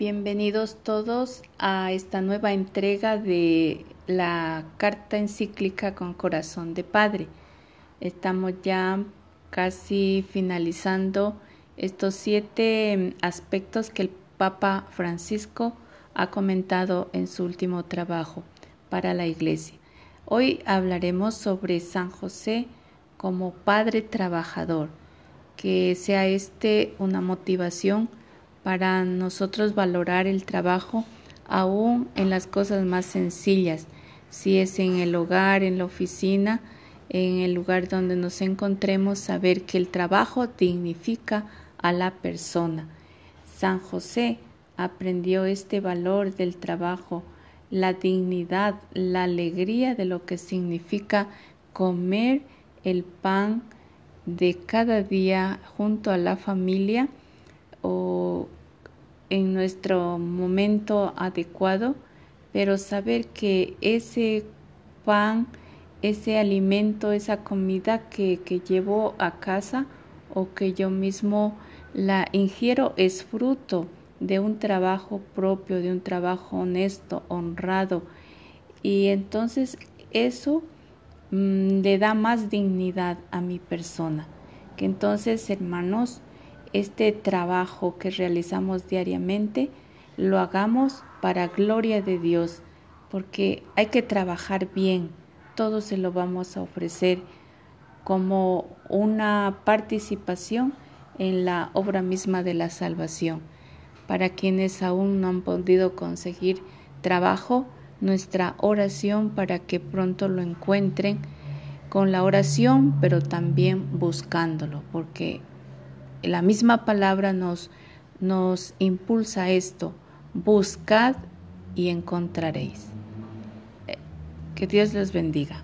Bienvenidos todos a esta nueva entrega de la carta encíclica con corazón de Padre. Estamos ya casi finalizando estos siete aspectos que el Papa Francisco ha comentado en su último trabajo para la Iglesia. Hoy hablaremos sobre San José como Padre Trabajador, que sea este una motivación para nosotros valorar el trabajo aún en las cosas más sencillas, si es en el hogar, en la oficina, en el lugar donde nos encontremos, saber que el trabajo dignifica a la persona. San José aprendió este valor del trabajo, la dignidad, la alegría de lo que significa comer el pan de cada día junto a la familia o en nuestro momento adecuado, pero saber que ese pan, ese alimento, esa comida que, que llevo a casa o que yo mismo la ingiero es fruto de un trabajo propio, de un trabajo honesto, honrado. Y entonces eso mm, le da más dignidad a mi persona. Que entonces, hermanos, este trabajo que realizamos diariamente lo hagamos para gloria de Dios, porque hay que trabajar bien, todo se lo vamos a ofrecer como una participación en la obra misma de la salvación. Para quienes aún no han podido conseguir trabajo, nuestra oración para que pronto lo encuentren con la oración, pero también buscándolo, porque la misma palabra nos, nos impulsa esto, buscad y encontraréis. Eh, que Dios les bendiga.